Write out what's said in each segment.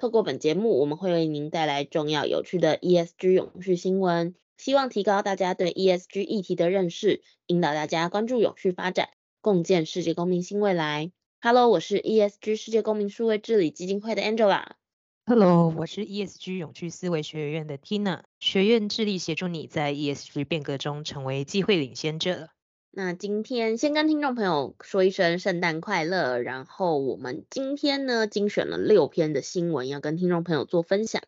透过本节目，我们会为您带来重要有趣的 ESG 永续新闻，希望提高大家对 ESG 议题的认识，引导大家关注永续发展，共建世界公民新未来。Hello，我是 ESG 世界公民数位治理基金会的 Angela。Hello，我是 ESG 永续思维学院的 Tina。学院致力协助你在 ESG 变革中成为机会领先者。那今天先跟听众朋友说一声圣诞快乐，然后我们今天呢精选了六篇的新闻要跟听众朋友做分享，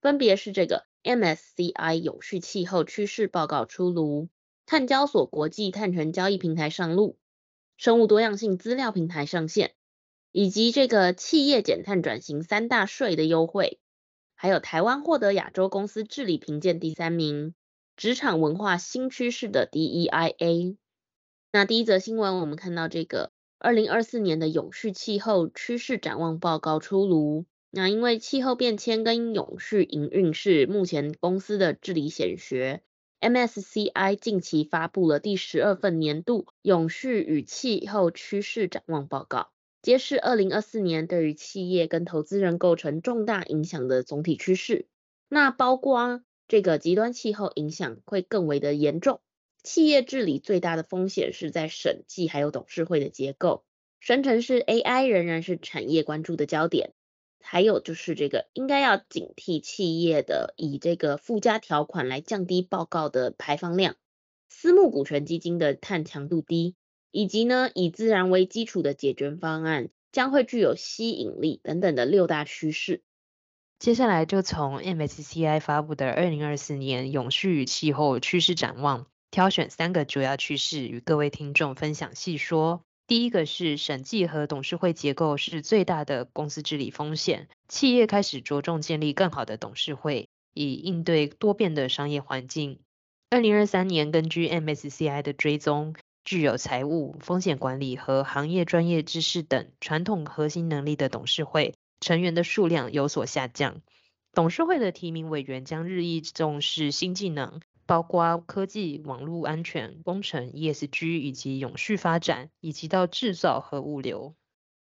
分别是这个 MSCI 有序气候趋势报告出炉，碳交所国际碳权交易平台上路，生物多样性资料平台上线，以及这个企业减碳转型三大税的优惠，还有台湾获得亚洲公司治理评鉴第三名，职场文化新趋势的 DEIA。那第一则新闻，我们看到这个二零二四年的永续气候趋势展望报告出炉。那因为气候变迁跟永续营运是目前公司的治理显学，MSCI 近期发布了第十二份年度永续与气候趋势展望报告，揭示二零二四年对于企业跟投资人构成重大影响的总体趋势。那包括这个极端气候影响会更为的严重。企业治理最大的风险是在审计还有董事会的结构，生成式 AI 仍然是产业关注的焦点，还有就是这个应该要警惕企业的以这个附加条款来降低报告的排放量，私募股权基金的碳强度低，以及呢以自然为基础的解决方案将会具有吸引力等等的六大趋势。接下来就从 MSCI 发布的二零二四年永续与气候趋势展望。挑选三个主要趋势与各位听众分享细说。第一个是审计和董事会结构是最大的公司治理风险，企业开始着重建立更好的董事会，以应对多变的商业环境。二零二三年，根据 MSCI 的追踪，具有财务、风险管理和行业专业知识等传统核心能力的董事会成员的数量有所下降，董事会的提名委员将日益重视新技能。包括科技、网络安全、工程、ESG 以及永续发展，以及到制造和物流。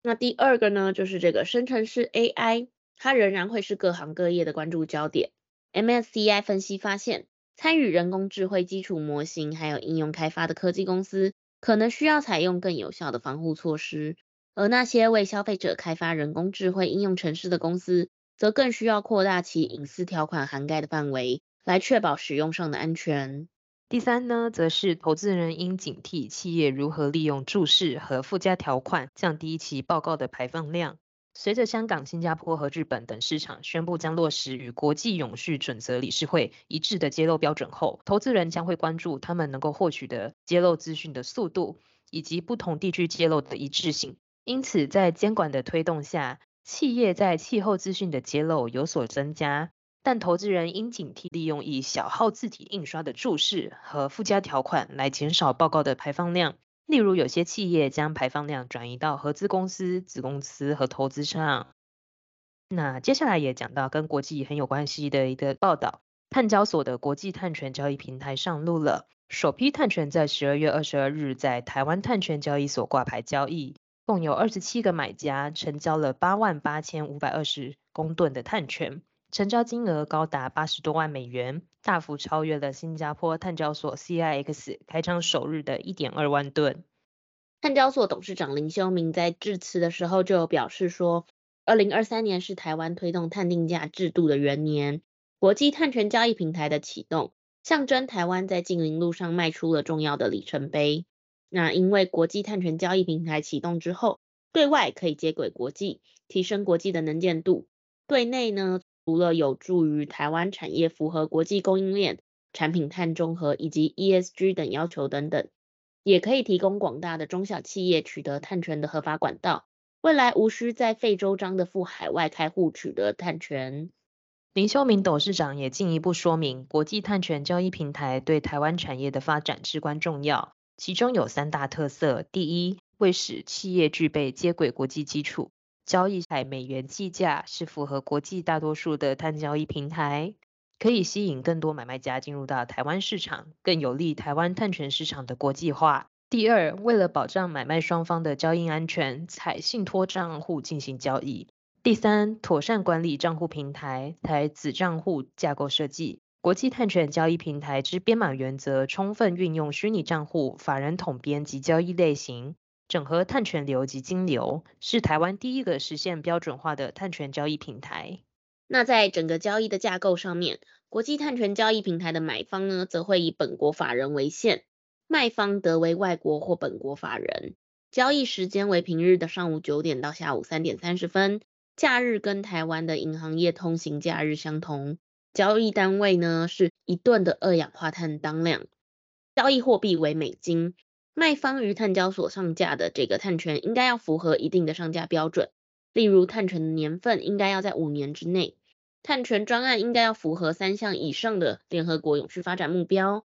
那第二个呢，就是这个生成式 AI，它仍然会是各行各业的关注焦点。MSCI 分析发现，参与人工智慧基础模型还有应用开发的科技公司，可能需要采用更有效的防护措施；而那些为消费者开发人工智慧应用程式的公司，则更需要扩大其隐私条款涵盖的范围。来确保使用上的安全。第三呢，则是投资人应警惕企业如何利用注释和附加条款降低其报告的排放量。随着香港、新加坡和日本等市场宣布将落实与国际永续准则理事会一致的揭露标准后，投资人将会关注他们能够获取的揭露资讯的速度，以及不同地区揭露的一致性。因此，在监管的推动下，企业在气候资讯的揭露有所增加。但投资人应警惕利用以小号字体印刷的注释和附加条款来减少报告的排放量。例如，有些企业将排放量转移到合资公司、子公司和投资上。那接下来也讲到跟国际很有关系的一个报道：碳交所的国际碳权交易平台上路了，首批碳权在十二月二十二日在台湾碳权交易所挂牌交易，共有二十七个买家成交了八万八千五百二十公吨的碳权。成交金额高达八十多万美元，大幅超越了新加坡碳交所 CIX 开张首日的一点二万吨。碳交所董事长林修明在致辞的时候就表示说，二零二三年是台湾推动碳定价制度的元年，国际碳权交易平台的启动，象征台湾在净零路上迈出了重要的里程碑。那因为国际碳权交易平台启动之后，对外可以接轨国际，提升国际的能见度；对内呢，除了有助于台湾产业符合国际供应链、产品碳中和以及 ESG 等要求等等，也可以提供广大的中小企业取得碳权的合法管道，未来无需在费周章的赴海外开户取得碳权。林修明董事长也进一步说明，国际碳权交易平台对台湾产业的发展至关重要，其中有三大特色：第一，为使企业具备接轨国际基础，交易采美元计价，是符合国际大多数的碳交易平台，可以吸引更多买卖家进入到台湾市场，更有利台湾碳权市场的国际化。第二，为了保障买卖双方的交易安全，采信托账户进行交易。第三，妥善管理账户平台，采子账户架构设计。国际碳权交易平台之编码原则，充分运用虚拟账户、法人统编及交易类型，整合碳权流及金流，是台湾第一个实现标准化的碳权交易平台。那在整个交易的架构上面，国际碳权交易平台的买方呢，则会以本国法人为限，卖方得为外国或本国法人。交易时间为平日的上午九点到下午三点三十分。假日跟台湾的银行业通行假日相同，交易单位呢是一吨的二氧化碳当量，交易货币为美金，卖方于碳交所上架的这个碳权应该要符合一定的上架标准，例如碳权的年份应该要在五年之内，碳权专案应该要符合三项以上的联合国永续发展目标。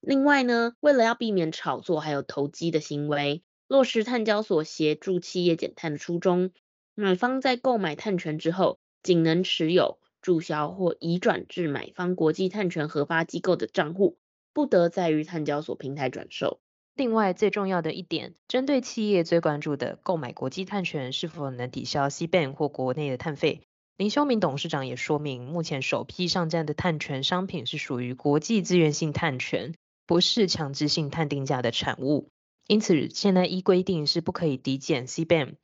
另外呢，为了要避免炒作还有投机的行为，落实碳交所协助企业减碳的初衷。买方在购买碳权之后，仅能持有、注销或移转至买方国际碳权核发机构的账户，不得再于碳交所平台转售。另外，最重要的一点，针对企业最关注的购买国际碳权是否能抵消 CBAM 或国内的碳费，林修明董事长也说明，目前首批上架的碳权商品是属于国际自愿性碳权，不是强制性碳定价的产物，因此现在依规定是不可以抵减 CBAM。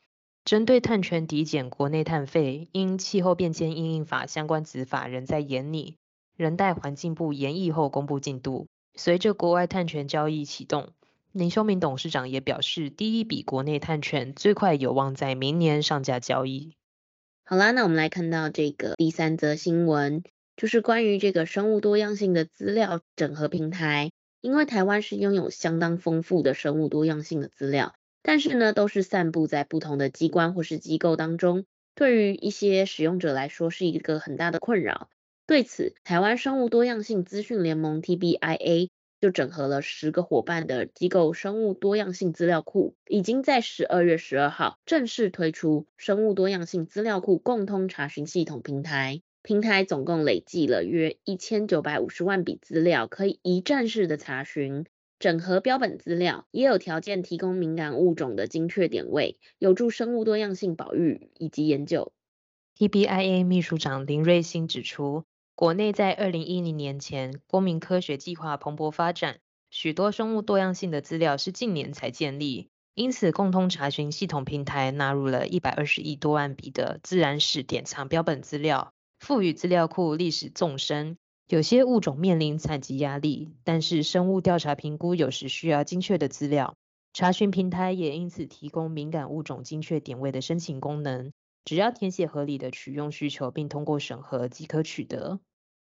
针对碳权抵减国内碳费，因气候变迁应应法相关执法仍在研拟，仍待环境部研议后公布进度。随着国外碳权交易启动，林修明董事长也表示，第一笔国内碳权最快有望在明年上架交易。好啦，那我们来看到这个第三则新闻，就是关于这个生物多样性的资料整合平台，因为台湾是拥有相当丰富的生物多样性的资料。但是呢，都是散布在不同的机关或是机构当中，对于一些使用者来说是一个很大的困扰。对此，台湾生物多样性资讯联盟 TBIA 就整合了十个伙伴的机构生物多样性资料库，已经在十二月十二号正式推出生物多样性资料库共通查询系统平台。平台总共累计了约一千九百五十万笔资料，可以一站式的查询。整合标本资料，也有条件提供敏感物种的精确点位，有助生物多样性保育以及研究。TBIA 秘书长林瑞兴指出，国内在二零一零年前，公民科学计划蓬勃发展，许多生物多样性的资料是近年才建立，因此共通查询系统平台纳入了一百二十亿多万笔的自然史典藏标本资料，赋予资料库历史纵深。有些物种面临采集压力，但是生物调查评估有时需要精确的资料。查询平台也因此提供敏感物种精确点位的申请功能，只要填写合理的取用需求并通过审核即可取得。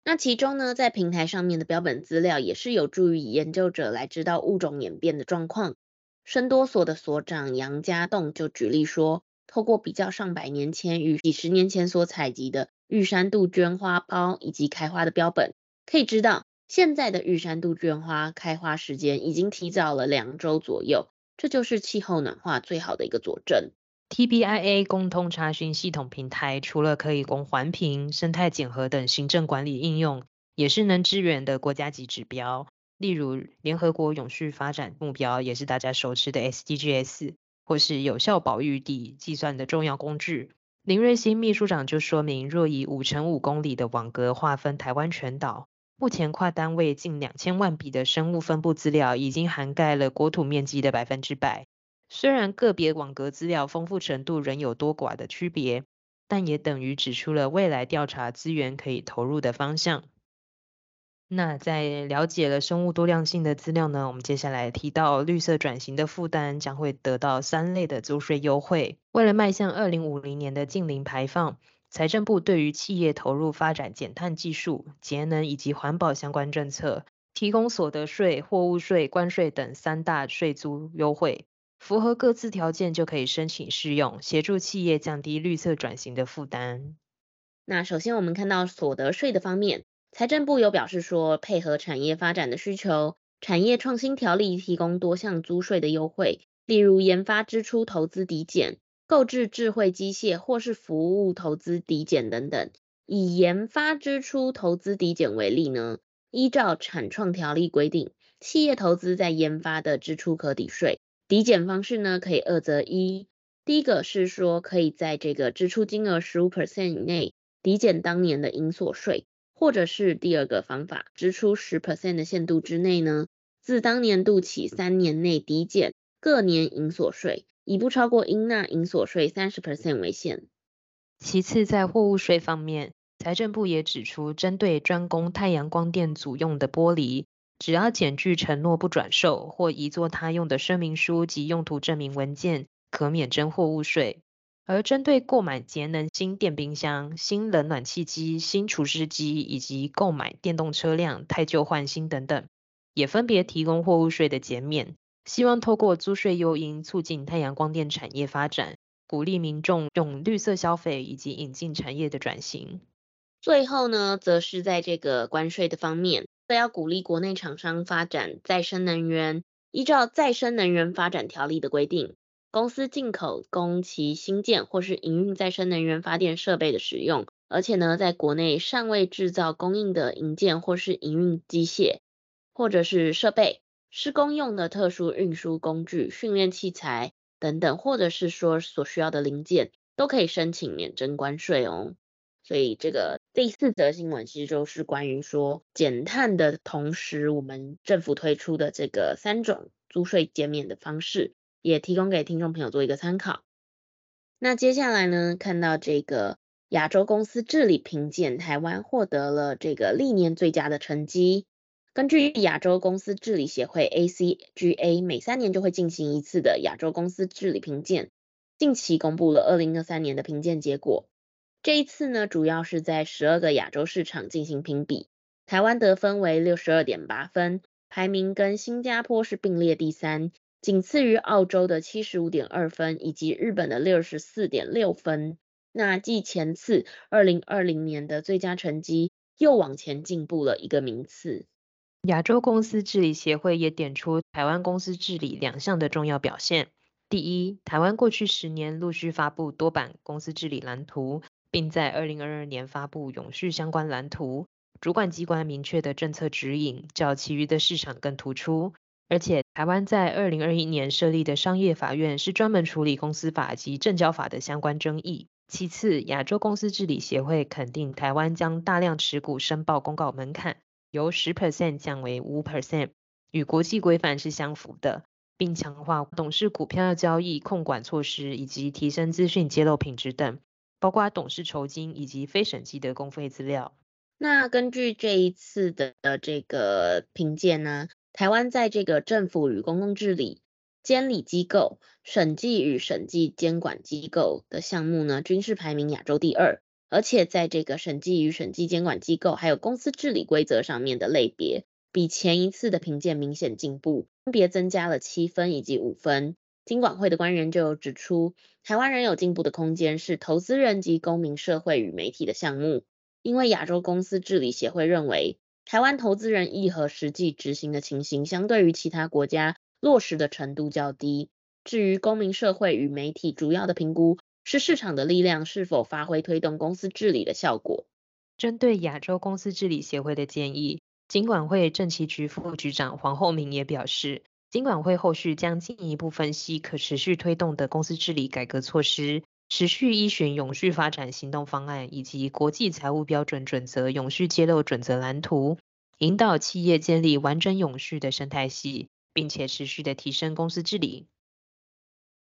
那其中呢，在平台上面的标本资料也是有助于研究者来知道物种演变的状况。深多所的所长杨家栋就举例说，透过比较上百年前与几十年前所采集的。玉山杜鹃花苞以及开花的标本，可以知道现在的玉山杜鹃花开花时间已经提早了两周左右，这就是气候暖化最好的一个佐证。TBIA 共通查询系统平台除了可以供环评、生态检核等行政管理应用，也是能支援的国家级指标，例如联合国永续发展目标，也是大家熟知的 SDGs，或是有效保育地计算的重要工具。林瑞兴秘书长就说明，若以五乘五公里的网格划分台湾全岛，目前跨单位近两千万笔的生物分布资料，已经涵盖了国土面积的百分之百。虽然个别网格资料丰富程度仍有多寡的区别，但也等于指出了未来调查资源可以投入的方向。那在了解了生物多样性的资料呢，我们接下来提到绿色转型的负担将会得到三类的租税优惠。为了迈向二零五零年的净零排放，财政部对于企业投入发展减碳技术、节能以及环保相关政策，提供所得税、货物税、关税等三大税租优惠，符合各自条件就可以申请试用，协助企业降低绿色转型的负担。那首先我们看到所得税的方面，财政部有表示说，配合产业发展的需求，产业创新条例提供多项租税的优惠，例如研发支出投资抵减、购置智慧机械或是服务投资抵减等等。以研发支出投资抵减为例呢，依照产创条例规定，企业投资在研发的支出可抵税，抵减方式呢可以二择一。第一个是说可以在这个支出金额十五 percent 以内抵减当年的营所税，或者是第二个方法，支出十 percent 的限度之内呢，自当年度起三年内抵减各年营所税，以不超过应纳营所税三十 percent 为限。其次，在货物税方面，财政部也指出，针对专供太阳光电组用的玻璃，只要检具承诺不转售或移作他用的声明书及用途证明文件，可免征货物税。而针对购买节能新电冰箱、新冷暖气机、新除湿机以及购买电动车辆汰旧换新等等，也分别提供货物税的减免，希望透过租税诱因，促进太阳光电产业发展，鼓励民众用绿色消费以及引进产业的转型。最后呢，则是在这个关税的方面，则要鼓励国内厂商发展再生能源。依照再生能源发展条例的规定，公司进口供其新建或是营运再生能源发电设备的使用，而且呢，在国内尚未制造供应的营建或是营运机械，或者是设备、施工用的特殊运输工具、训练器材等等，或者是说所需要的零件，都可以申请免征关税哦。所以这个第四则新闻其实就是关于说减碳的同时，我们政府推出的这个三种租税减免的方式，也提供给听众朋友做一个参考。那接下来呢，看到这个亚洲公司治理评鉴，台湾获得了这个历年最佳的成绩。根据亚洲公司治理协会 ACGA，每三年就会进行一次的亚洲公司治理评鉴，近期公布了二零二三年的评鉴结果。这一次呢，主要是在十二个亚洲市场进行评比，台湾得分为六十二点八分，排名跟新加坡是并列第三，仅次于澳洲的七十五点二分以及日本的六十四点六分。那继前次二零二零年的最佳成绩，又往前进步了一个名次。亚洲公司治理协会也点出台湾公司治理两项的重要表现：第一，台湾过去十年陆续发布多版公司治理蓝图。并在二零二二年发布永续相关蓝图，主管机关明确的政策指引，较其余的市场更突出。而且，台湾在二零二一年设立的商业法院是专门处理公司法及证交法的相关争议。其次，亚洲公司治理协会肯定台湾将大量持股申报公告门槛由十 percent 降为五 percent，与国际规范是相符的，并强化董事股票交易控管措施以及提升资讯揭露品质等。包括董事酬金以及非审计的公费资料。那根据这一次的这个评鉴呢，台湾在这个政府与公共治理、监理机构、审计与审计监管机构的项目呢，均是排名亚洲第二。而且在这个审计与审计监管机构还有公司治理规则上面的类别，比前一次的评鉴明显进步，分别增加了七分以及五分。金管会的官员就指出，台湾仍有进步的空间，是投资人及公民社会与媒体的项目。因为亚洲公司治理协会认为，台湾投资人议和实际执行的情形，相对于其他国家落实的程度较低。至于公民社会与媒体，主要的评估是市场的力量是否发挥推动公司治理的效果。针对亚洲公司治理协会的建议，金管会政企局副局长黄厚明也表示。金管会后续将进一步分析可持续推动的公司治理改革措施，持续依循永续发展行动方案以及国际财务标准准则永续揭露准则蓝图，引导企业建立完整永续的生态系，并且持续的提升公司治理。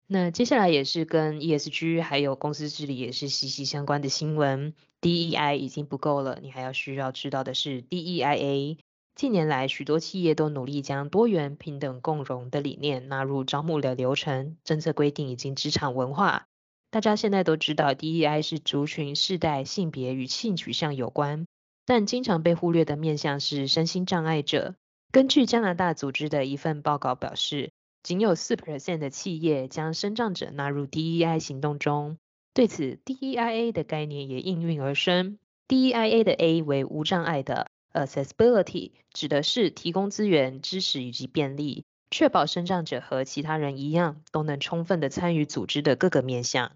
那接下来也是跟 ESG 还有公司治理也是息息相关的新闻，DEI 已经不够了，你还要需要知道的是 DEIA。近年来，许多企业都努力将多元、平等、共融的理念纳入招募的流程、政策规定以及职场文化。大家现在都知道，DEI 是族群、世代、性别与性取向有关，但经常被忽略的面向是身心障碍者。根据加拿大组织的一份报告表示，仅有四 percent 的企业将身障者纳入 DEI 行动中。对此，DEIA 的概念也应运而生。DEIA 的 A 为无障碍的 Accessibility，指的是提供资源、知识以及便利，确保身障者和其他人一样，都能充分的参与组织的各个面向。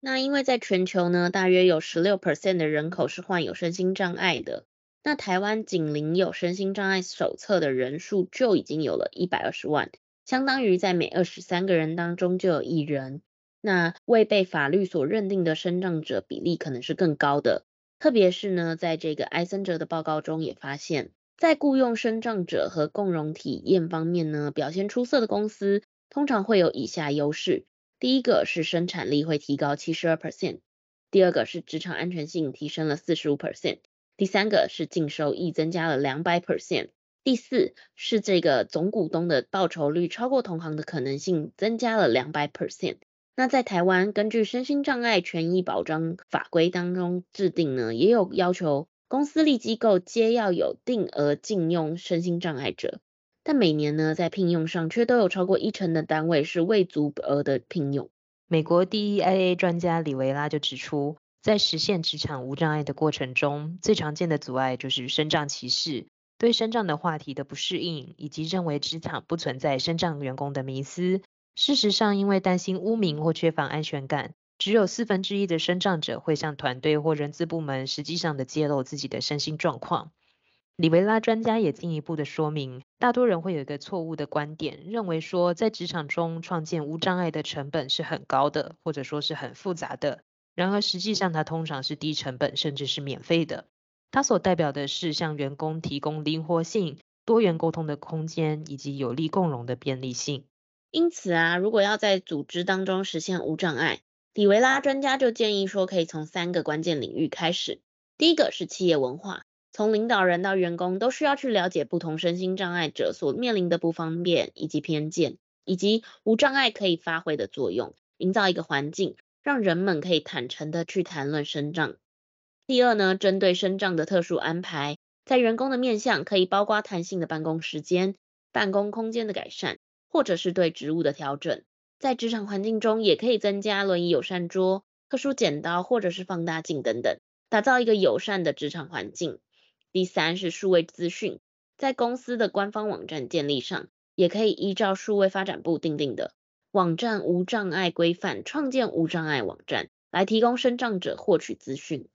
那因为在全球呢，大约有十六 percent 的人口是患有身心障碍的。那台湾仅领有身心障碍手册的人数就已经有了一百二十万，相当于在每二十三个人当中就有一人。那未被法律所认定的身障者比例可能是更高的。特别是呢，在这个埃森哲的报告中也发现，在雇佣生障者和共融体验方面呢，表现出色的公司通常会有以下优势。第一个是生产力会提高七十二 percent，第二个是职场安全性提升了四十五 percent，第三个是净收益增加了两百 percent，第四是这个总股东的报酬率超过同行的可能性增加了两百 percent。那在台湾，根据身心障碍权益保障法规当中制定呢，也有要求公司立机构皆要有定额禁用身心障碍者。但每年呢，在聘用上却都有超过一成的单位是未足额的聘用。美国 DEIA 专家里维拉就指出，在实现职场无障碍的过程中，最常见的阻碍就是身障歧视、对身障的话题的不适应，以及认为职场不存在身障员工的迷思。事实上，因为担心污名或缺乏安全感，只有四分之一的身障者会向团队或人资部门实际上的揭露自己的身心状况。里维拉专家也进一步的说明，大多人会有一个错误的观点，认为说在职场中创建无障碍的成本是很高的，或者说是很复杂的。然而实际上它通常是低成本，甚至是免费的。它所代表的是向员工提供灵活性、多元沟通的空间，以及有利共融的便利性。因此啊，如果要在组织当中实现无障碍，里维拉专家就建议说，可以从三个关键领域开始。第一个是企业文化。从领导人到员工都需要去了解不同身心障碍者所面临的不方便以及偏见，以及无障碍可以发挥的作用，营造一个环境，让人们可以坦诚的去谈论身障。第二呢，针对身障的特殊安排，在员工的面向可以包括弹性的办公时间、办公空间的改善，或者是对职务的调整。在职场环境中，也可以增加轮椅友善桌、特殊剪刀或者是放大镜等等，打造一个友善的职场环境。第三是数位资讯，在公司的官方网站建立上，也可以依照数位发展部订定的网站无障碍规范，创建无障碍网站，来提供身障者获取资讯。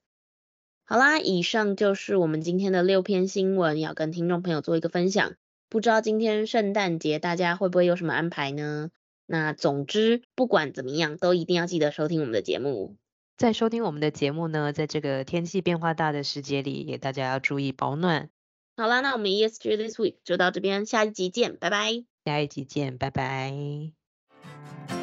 好啦，以上就是我们今天的六篇新闻，要跟听众朋友做一个分享。不知道今天圣诞节大家会不会有什么安排呢？那总之，不管怎么样，都一定要记得收听我们的节目。在收听我们的节目呢，在这个天气变化大的时节里，也大家要注意保暖。好啦，那我们 ESG This Week 就到这边，下一集见，拜拜。下一集见，拜拜。